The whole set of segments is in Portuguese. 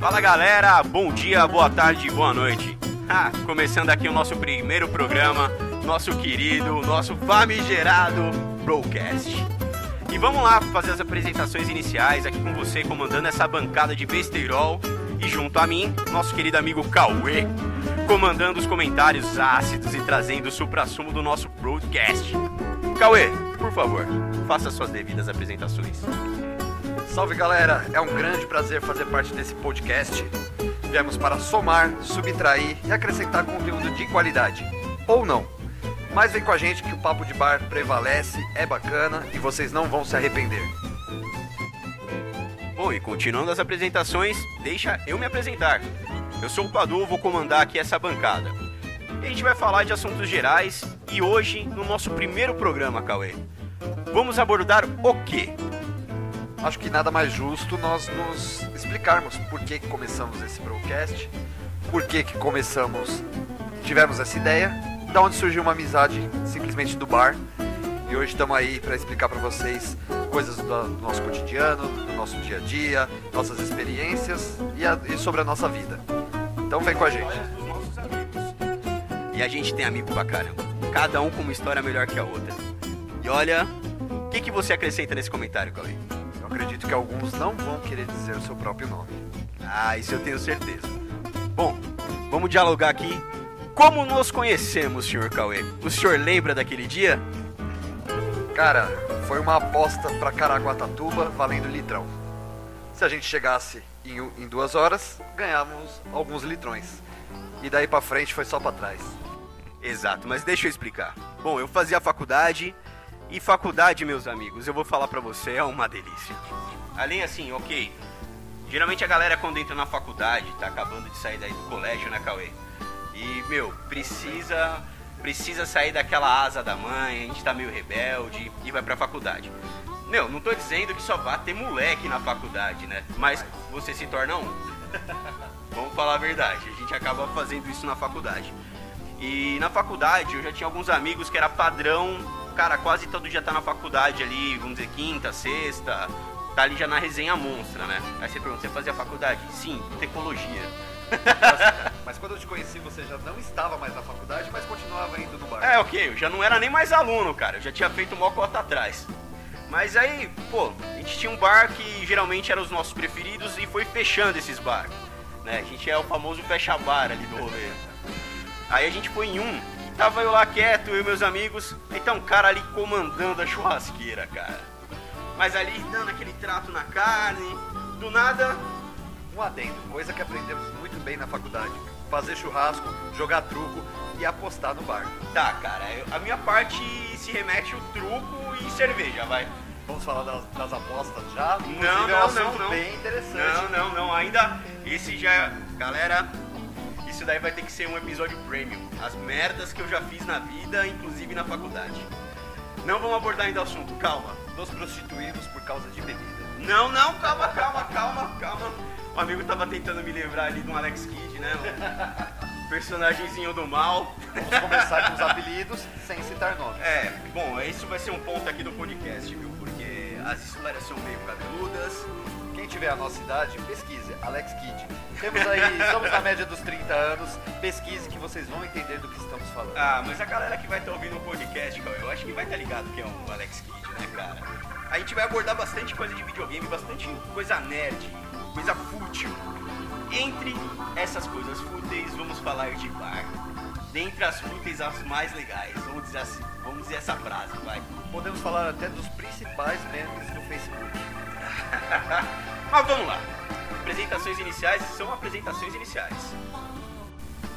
Fala galera, bom dia, boa tarde, boa noite. Começando aqui o nosso primeiro programa, nosso querido, nosso famigerado Broadcast. E vamos lá fazer as apresentações iniciais aqui com você, comandando essa bancada de besteirol. E junto a mim, nosso querido amigo Cauê, comandando os comentários ácidos e trazendo o supra-sumo do nosso broadcast. Cauê, por favor, faça suas devidas apresentações. Salve galera, é um grande prazer fazer parte desse podcast. Viemos para somar, subtrair e acrescentar conteúdo de qualidade. Ou não. Mas vem com a gente que o papo de bar prevalece, é bacana e vocês não vão se arrepender. Bom, e continuando as apresentações, deixa eu me apresentar. Eu sou o Padu, vou comandar aqui essa bancada. E a gente vai falar de assuntos gerais e hoje, no nosso primeiro programa, Cauê, vamos abordar o quê? Acho que nada mais justo nós nos explicarmos por que, que começamos esse broadcast, por que, que começamos, tivemos essa ideia, da onde surgiu uma amizade simplesmente do bar. E hoje estamos aí para explicar para vocês coisas do nosso cotidiano, do nosso dia a dia, nossas experiências e, a, e sobre a nossa vida. Então vem com a gente. E a gente tem amigo pra caramba. Cada um com uma história melhor que a outra. E olha, o que, que você acrescenta nesse comentário, Cauê? Acredito que alguns não vão querer dizer o seu próprio nome. Ah, isso eu tenho certeza. Bom, vamos dialogar aqui. Como nos conhecemos, senhor Cauê? O senhor lembra daquele dia? Cara, foi uma aposta para Caraguatatuba valendo litrão. Se a gente chegasse em, em duas horas, ganhávamos alguns litrões. E daí para frente foi só para trás. Exato, mas deixa eu explicar. Bom, eu fazia faculdade e faculdade, meus amigos, eu vou falar pra você, é uma delícia. Além assim, ok. Geralmente a galera quando entra na faculdade, tá acabando de sair daí do colégio, né, Cauê? E, meu, precisa precisa sair daquela asa da mãe, a gente tá meio rebelde e vai pra faculdade. Meu, não tô dizendo que só vá ter moleque na faculdade, né? Mas você se torna um. Vamos falar a verdade, a gente acaba fazendo isso na faculdade. E na faculdade eu já tinha alguns amigos que era padrão, cara, quase todo dia tá na faculdade ali, vamos dizer, quinta, sexta, tá ali já na resenha monstra, né? Aí você pergunta, você fazia faculdade? Sim, tecnologia. Mas, mas quando eu te conheci, você já não estava mais na faculdade, mas continuava indo no bar. É, ok, eu já não era nem mais aluno, cara, eu já tinha feito uma cota atrás. Mas aí, pô, a gente tinha um bar que geralmente eram os nossos preferidos e foi fechando esses bar. Né? A gente é o famoso fecha-bar ali do rolê. Aí a gente foi em um, tava eu lá quieto, eu e meus amigos, e tá um cara ali comandando a churrasqueira, cara. Mas ali dando aquele trato na carne, do nada, Um adendo, coisa que aprendemos muito bem na faculdade. Fazer churrasco, jogar truco e apostar no bar. tá, cara, eu- a minha parte se remete o truco e cerveja, vai. Vamos falar das, das apostas já? Inclusive, Não, é um não, não, não. bem interessante. Não, não, não, ainda. Esse já. Galera, isso daí vai ter que ser um episódio premium. As merdas que eu já fiz na vida, inclusive na faculdade. Não vamos abordar ainda o assunto, calma. Nos prostituímos por causa de bebida. Não, não, calma, calma, calma, calma. O amigo tava tentando me lembrar ali de um Alex Kidd, né? Um personagemzinho do mal. Vamos começar com os apelidos sem citar nomes. É, bom, isso vai ser um ponto aqui do podcast, viu? Porque as histórias são meio cabeludas. Quem tiver a nossa idade, pesquise. Alex Kidd. Temos aí, estamos na média dos 30 anos. Pesquise que vocês vão entender do que estamos falando. Ah, mas a galera que vai estar ouvindo o podcast, Cauê, eu acho que vai estar ligado que é um Alex Kidd, né, cara? A gente vai abordar bastante coisa de videogame, bastante coisa nerd, coisa fútil. Entre essas coisas fúteis, vamos falar de bar. Dentre as fúteis, as mais legais. Vamos dizer assim, vamos dizer essa frase, vai. Podemos falar até dos principais memes do Facebook. Mas vamos lá. Apresentações iniciais são apresentações iniciais.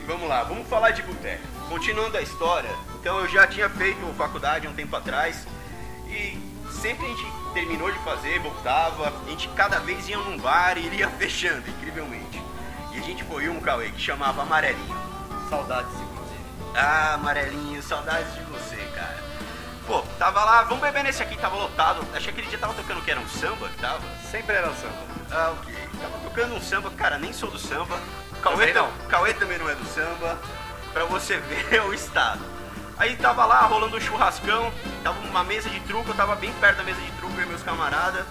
E vamos lá, vamos falar de boteco. Continuando a história, então eu já tinha feito faculdade um tempo atrás e sempre a gente terminou de fazer, voltava, a gente cada vez ia num bar e ele ia fechando, incrivelmente. E a gente foi um, Cauê, que chamava Amarelinho. Saudades. Ah, Amarelinho, saudades de você, cara. Pô, tava lá, vamos beber nesse aqui, tava lotado. Acho que aquele dia tava tocando que era um samba que tava. Sempre era samba. Ah, ok. Tava tocando um samba, cara, nem sou do samba. Cauê, Também não. Cauê também não é do samba. Pra você ver o estado. Aí tava lá rolando um churrascão, tava uma mesa de truco, eu tava bem perto da mesa de truco e meus camaradas.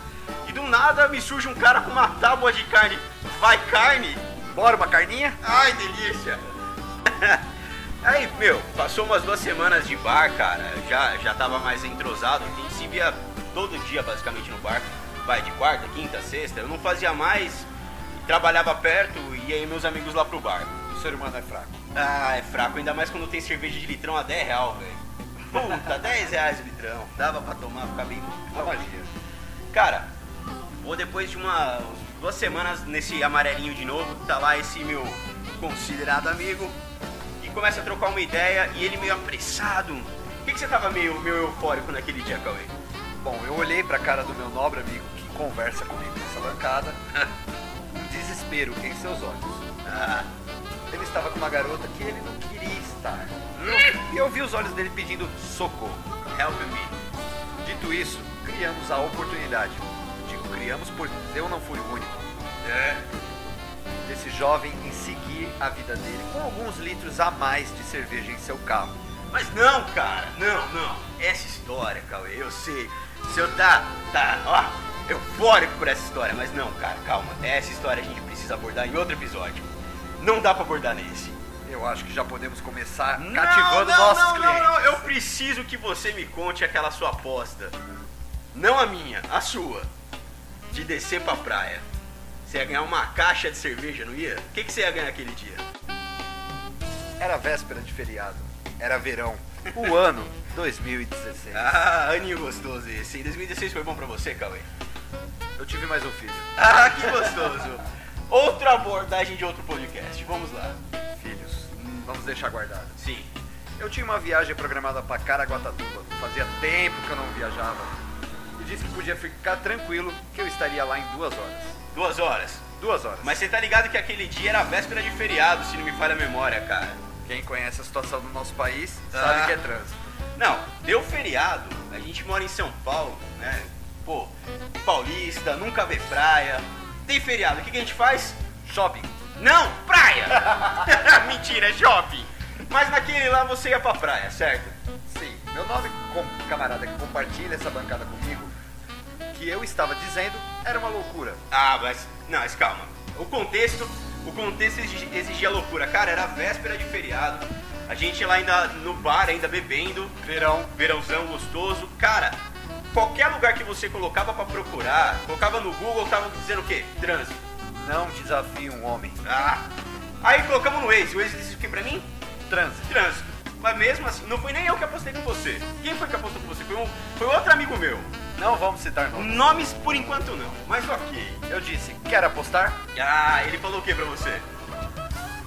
E do nada me surge um cara com uma tábua de carne. Vai carne? Bora uma carninha? Ai, delícia! Aí, meu, passou umas duas semanas de bar, cara. Já, já tava mais entrosado. A gente se via todo dia, basicamente, no bar. Vai de quarta, quinta, sexta. Eu não fazia mais. Trabalhava perto e aí meus amigos lá pro bar. O ser humano é fraco. Ah, é fraco. Ainda mais quando tem cerveja de litrão a 10 real, velho. Puta, 10 reais o litrão. Dava pra tomar, ficar bem... Uma magia. Cara, vou depois de uma duas semanas nesse amarelinho de novo, tá lá esse meu considerado amigo começa a trocar uma ideia e ele meio apressado. Por que, que você tava meio, meio eufórico naquele dia, Cauê? Bom, eu olhei pra cara do meu nobre amigo que conversa comigo nessa bancada, um desespero em seus olhos. Ah, Ele estava com uma garota que ele não queria estar. E eu vi os olhos dele pedindo socorro. help me. Dito isso, criamos a oportunidade. Digo criamos porque eu não fui o único. É. Desse jovem em seguir a vida dele com alguns litros a mais de cerveja em seu carro. Mas não, cara, não, não. Essa história, Cauê, eu sei. O senhor tá, tá, ó, eufórico por essa história, mas não, cara, calma. Essa história a gente precisa abordar em outro episódio. Não dá pra abordar nesse. Eu acho que já podemos começar cativando não, nossos não, clientes. Não, não, eu preciso que você me conte aquela sua aposta. Não a minha, a sua. De descer pra praia. Você ia ganhar uma caixa de cerveja, não ia? O que, que você ia ganhar aquele dia? Era véspera de feriado. Era verão. O ano 2016. Ah, aninho gostoso esse. Em 2016 foi bom pra você, Cauê? Eu tive mais um filho. Ah, que gostoso. Outra abordagem de outro podcast. Vamos lá. Filhos. Vamos deixar guardado. Sim. Eu tinha uma viagem programada para Caraguatatuba. Fazia tempo que eu não viajava. E disse que podia ficar tranquilo que eu estaria lá em duas horas. Duas horas. Duas horas. Mas você tá ligado que aquele dia era a véspera de feriado, se não me falha a memória, cara. quem conhece a situação do nosso país Ah. sabe que é trânsito. Não, deu feriado, a gente mora em São Paulo, né? Pô, paulista, nunca vê praia. Tem feriado, o que, que a gente faz? Shopping. Não, praia! Mentira, é shopping. Mas naquele lá você ia pra praia, certo? Sim, meu nome com camarada que compartilha essa bancada comigo, que eu estava dizendo era uma loucura. Ah, mas. Não, mas calma. O contexto. O contexto exigi- exigia loucura. Cara, era véspera de feriado. A gente lá ainda no bar, ainda bebendo. Verão. Verãozão gostoso. Cara, qualquer lugar que você colocava pra procurar, colocava no Google, tava dizendo o quê? Trânsito. Não desafie um homem. Ah. Aí colocamos no Waze. O Waze disse o que pra mim? Trânsito. Trânsito. Mas mesmo assim, não foi nem eu que apostei com você. Quem foi que apostou com você? Foi, um, foi outro amigo meu. Não vamos citar nomes. Nomes por enquanto não, mas ok. Eu disse, quer apostar? Ah, ele falou o que pra você?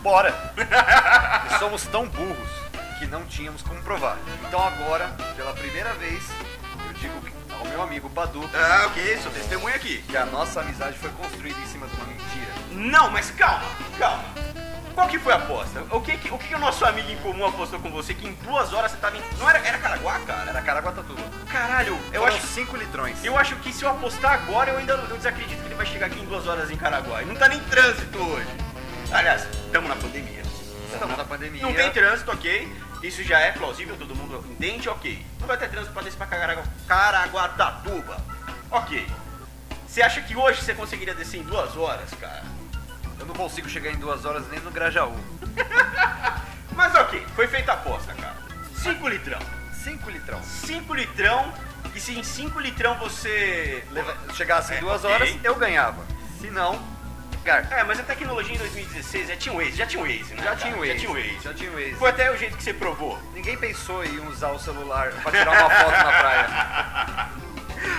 Bora! e somos tão burros que não tínhamos como provar. Então agora, pela primeira vez, eu digo ao meu amigo Badu Ah, ok, sou testemunha aqui. que a nossa amizade foi construída em cima de uma mentira. Não, mas calma, calma. Qual que foi a aposta? O que, o que, o nosso amigo em comum apostou com você que em duas horas você tava em. Não era, era Caraguá, cara? Era Caraguatatuba. Caralho, eu Foram acho, 5 litrões. eu acho que se eu apostar agora, eu ainda eu desacredito que ele vai chegar aqui em duas horas em Caraguá. E não tá nem trânsito hoje. Aliás, estamos na pandemia. Estamos na pandemia. Não tem trânsito, ok. Isso já é plausível, todo mundo entende, ok. Não vai ter trânsito pra descer pra Caragu- Caraguatatuba. Ok. Você acha que hoje você conseguiria descer em duas horas, cara? Eu não consigo chegar em duas horas nem no Grajaú. Mas ok, foi feita a aposta, cara. 5 litrão. 5 litrão. 5 litrão. E se em 5 litrão você. Leva- Chegasse em É, duas ok. horas, eu ganhava. Se não, garta. É, mas a tecnologia em 2016 já tinha o Waze, já tinha o Waze, né? Já tinha o Waze. Já tinha o Waze. Já tinha o Waze. Foi até o jeito que você provou. Ninguém pensou em usar o celular pra tirar uma foto na praia.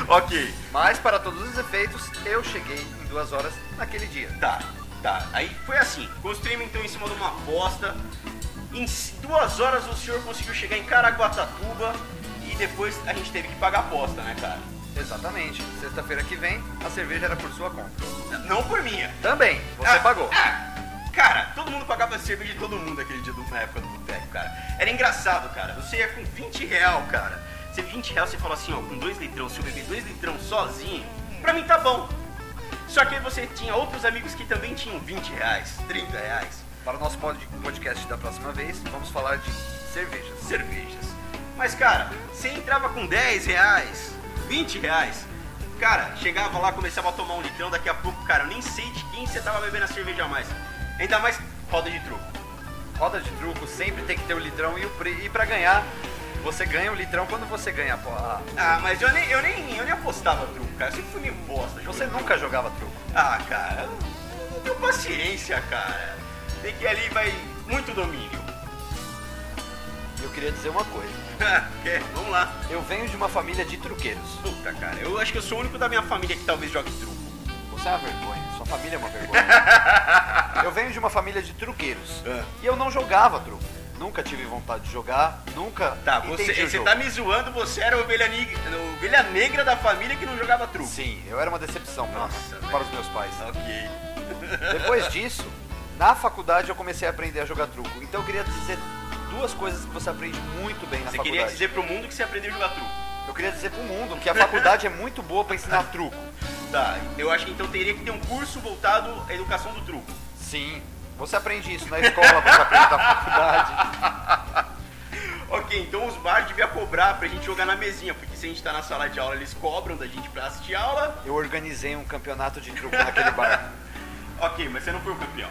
Ok. Mas, para todos os efeitos, eu cheguei em duas horas naquele dia. Tá, tá. Aí foi assim. Construímos então em cima de uma aposta. Em duas horas o senhor conseguiu chegar em Caraguatatuba e depois a gente teve que pagar a aposta, né, cara? Exatamente. Sexta-feira que vem, a cerveja era por sua conta. Não por minha. Também, você Ah, pagou. ah, cara, todo mundo pagava cerveja de todo mundo aquele dia do- na época do boteco, cara. Era engraçado, cara. Você ia com 20 real, cara. Você 20 real, você fala assim, ó, com 2 litrão, se eu beber 2 litrão sozinho, pra mim tá bom. Só que você tinha outros amigos que também tinham 20 reais, 30 reais. Para o nosso pod- podcast da próxima vez, vamos falar de cervejas. cervejas. Mas, cara, você entrava com 10 reais, 20 reais. Cara, chegava lá, começava a tomar um litrão, daqui a pouco, cara, eu nem sei de quem você tava bebendo a cerveja mais. Ainda mais roda de truco. Roda de truco sempre tem que ter o litrão e, o pre... e pra ganhar, você ganha o litrão quando você ganha a... Ah, mas eu nem, eu nem, eu nem apostava truco, cara. Eu sempre fui meio bosta. Você nunca jogava truco? Ah, cara, eu não tenho paciência, cara. Tem que ir ali, vai muito domínio. Eu queria dizer uma coisa. Quer? Vamos lá. Eu venho de uma família de truqueiros. Puta, cara, eu acho que eu sou o único da minha família que talvez jogue truco. Você é uma vergonha, sua família é uma vergonha. eu venho de uma família de truqueiros. Ah. E eu não jogava truco. Nunca tive vontade de jogar, nunca Tá, você, você tá me zoando, você era a ovelha, ovelha negra da família que não jogava truco. Sim, eu era uma decepção Nossa, para, velho. os meus pais. Ok. Depois disso, na faculdade eu comecei a aprender a jogar truco. Então eu queria dizer duas coisas que você aprende muito bem na Você faculdade. queria dizer pro mundo que você aprendeu a jogar truco. Eu queria dizer pro mundo que a faculdade é muito boa pra ensinar truco. Tá, eu acho que então teria que ter um curso voltado à educação do truco. Sim. Você aprende isso na escola, você aprende na faculdade. Ok, então os bars deviam cobrar pra gente jogar na mesinha, porque se a gente tá na sala de aula, eles cobram da gente pra assistir aula. Eu organizei um campeonato de truco naquele bar. Ok, mas você não foi o campeão.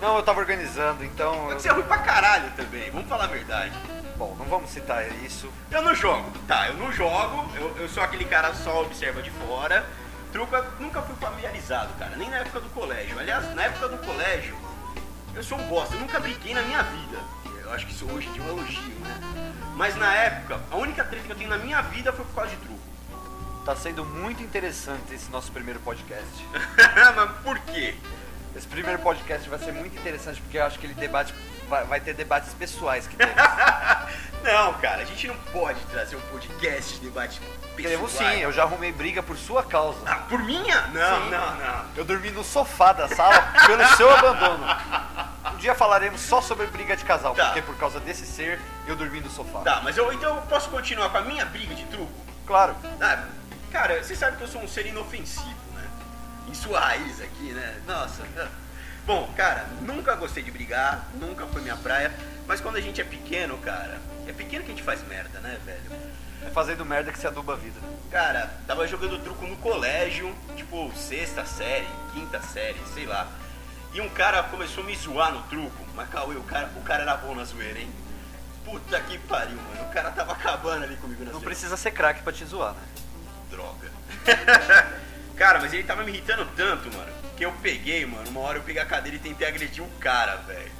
Não, eu tava organizando, então. eu- Você é ruim pra caralho também, vamos falar a verdade. Bom, não vamos citar isso. Eu não jogo, tá, eu não jogo, eu, eu sou aquele cara só observa de fora. Truco eu nunca fui familiarizado, cara, nem na época do colégio. Aliás, na época do colégio, eu sou um bosta, eu nunca briguei na minha vida. Eu acho que isso hoje de um elogio, né? Mas na época, a única treta que eu tenho na minha vida foi por causa de truco. Tá sendo muito interessante esse nosso primeiro podcast. Mas por quê? Esse primeiro podcast vai ser muito interessante porque eu acho que ele debate vai, vai ter debates pessoais que temos. Não, cara, a gente não pode trazer um podcast de debate Queremos sim, pessoais. eu já arrumei briga por sua causa. Ah, por minha? Não, Sim. não, não. Eu dormi no sofá da sala pelo seu abandono. Dia falaremos só sobre briga de casal, Tá. porque por causa desse ser eu dormi no sofá. Tá, mas eu então eu posso continuar com a minha briga de truco? Claro. Ah, cara, você sabe que eu sou um ser inofensivo, né? Em sua raiz aqui, né? Nossa. Bom, cara, nunca gostei de brigar, nunca foi minha praia, mas quando a gente é pequeno, cara, é pequeno que a gente faz merda, né, velho? É fazendo merda que se aduba a vida. Cara, tava jogando truco no colégio, tipo sexta série, quinta série, sei lá. E um cara começou a me zoar no truco, mas Cauê, o cara, o cara era bom na zoeira, hein? Puta que pariu, mano. O cara tava acabando ali comigo na Não zoeira. precisa ser craque pra te zoar, né? Droga. cara, mas ele tava me irritando tanto, mano, que eu peguei, mano. Uma hora eu peguei a cadeira e tentei agredir o cara, velho.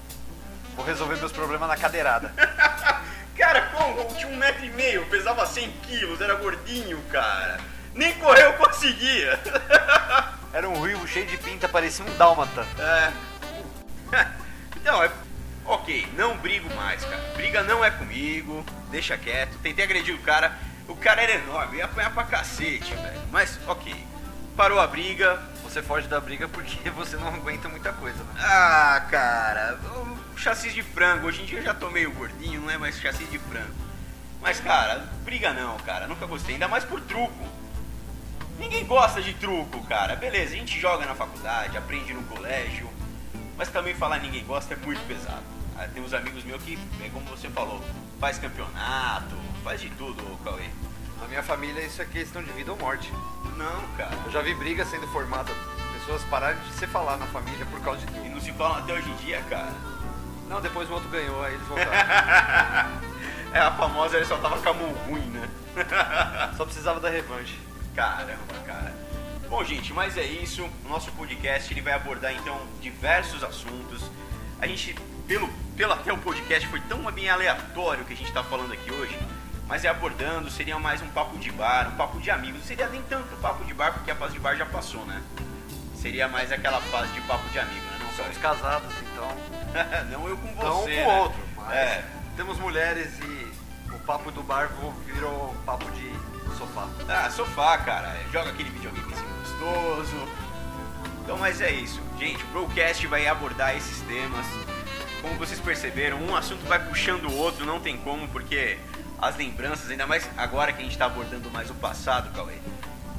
Vou resolver meus problemas na cadeirada. Cara, como? Eu tinha um metro e meio, pesava 100 quilos, era gordinho, cara. Nem correr eu conseguia. Era um ruivo cheio de pinta, parecia um dálmata. É. Então, é. Ok, não brigo mais, cara. Briga não é comigo, deixa quieto. Tentei agredir o cara. O cara era enorme, ia apanhar pra cacete, velho. Mas, ok. Parou a briga. Você foge da briga porque você não aguenta muita coisa, né? Ah, cara, o chassi de frango. Hoje em dia eu já tô meio gordinho, não é mais chassi de frango. Mas, cara, briga não, cara. Nunca gostei, ainda mais por truco. Ninguém gosta de truco, cara. Beleza, a gente joga na faculdade, aprende no colégio. Mas também falar ninguém gosta é muito pesado. Ah, Tem uns amigos meus que, é como você falou, faz campeonato, faz de tudo, Cauê. Na minha família isso é questão de vida ou morte. Não, cara. Eu já vi briga sendo formada, pessoas pararem de se falar na família por causa de E truco. não se falam até hoje em dia, cara. Não, depois o outro ganhou, aí eles voltaram. É a famosa, ele só tava com a mão ruim, né? Só precisava da revanche. Caramba, cara. Bom, gente, mas é isso. O nosso podcast ele vai abordar então diversos assuntos. A gente, pelo, pelo até o podcast foi tão bem aleatório que a gente tá falando aqui hoje, mas é abordando, seria mais um papo de bar, um papo de amigos. Não seria nem tanto papo de bar, porque a fase de bar já passou, né? Seria mais aquela fase de papo de amigo, né? Não Somos casados, então. não eu com você. Não um né? com o outro. Mas É. temos mulheres e o papo do bar virou papo de sofá. Ah, sofá, cara. Joga aquele videogamezinho gostoso. Então, mas é isso. Gente, o Broadcast vai abordar esses temas. Como vocês perceberam, um assunto vai puxando o outro, não tem como, porque as lembranças, ainda mais agora que a gente tá abordando mais o passado, Cauê.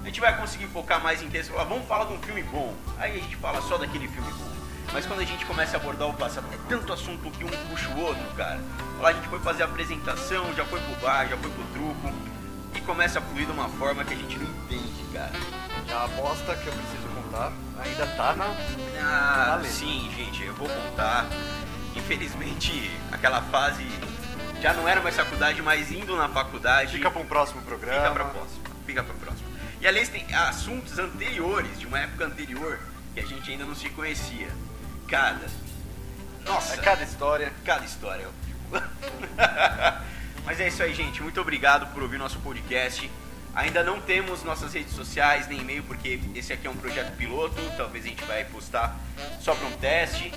A gente vai conseguir focar mais em texto. Ah, vamos falar de um filme bom. Aí a gente fala só daquele filme bom. Mas quando a gente começa a abordar o passado, é tanto assunto que um puxa o outro, cara. Lá a gente foi fazer a apresentação, já foi pro bar, já foi pro truco. E começa a fluir de uma forma que a gente não entende, cara. E a aposta que eu preciso contar ainda tá na. Ah, Valeu. sim, gente, eu vou contar. Infelizmente, aquela fase já não era mais faculdade, mas indo na faculdade. Fica pra um próximo programa. Fica pra próxima. Fica pra próxima. E aliás, tem assuntos anteriores, de uma época anterior, que a gente ainda não se conhecia. Cada. Nossa, É cada história. cada história. Mas é isso aí, gente. Muito obrigado por ouvir nosso podcast. Ainda não temos nossas redes sociais nem e-mail, porque esse aqui é um projeto piloto. Talvez a gente vai postar só para um teste.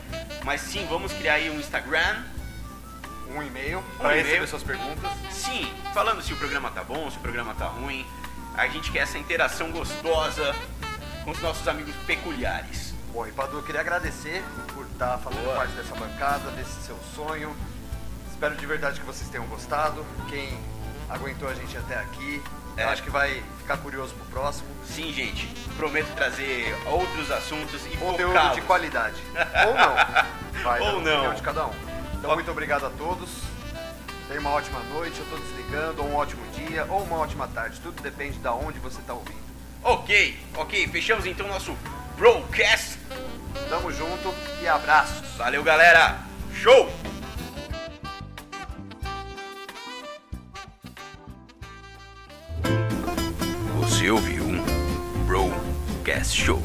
Mas sim, vamos criar aí um Instagram. Um e-mail pra e-mail. receber suas perguntas. Sim, falando se o programa tá bom, se o programa tá ruim. A gente quer essa interação gostosa com os nossos amigos peculiares. Bom, e Padu, eu queria agradecer por estar fazendo Boa. parte dessa bancada, desse seu sonho. Espero de verdade que vocês tenham gostado. Quem aguentou a gente até aqui, É. acho que vai ficar curioso pro próximo. Sim, gente, prometo trazer outros assuntos e Conteúdo de qualidade. Ou não. Vai Ou da não. de cada um. Então, muito obrigado a todos. Tenha uma ótima noite, eu tô desligando, ou um ótimo dia, ou uma ótima tarde. Tudo depende da onde você tá ouvindo. Ok, ok, fechamos então nosso broadcast. Tamo junto e abraços. Valeu, galera. Show! Você ouviu um Broadcast Show.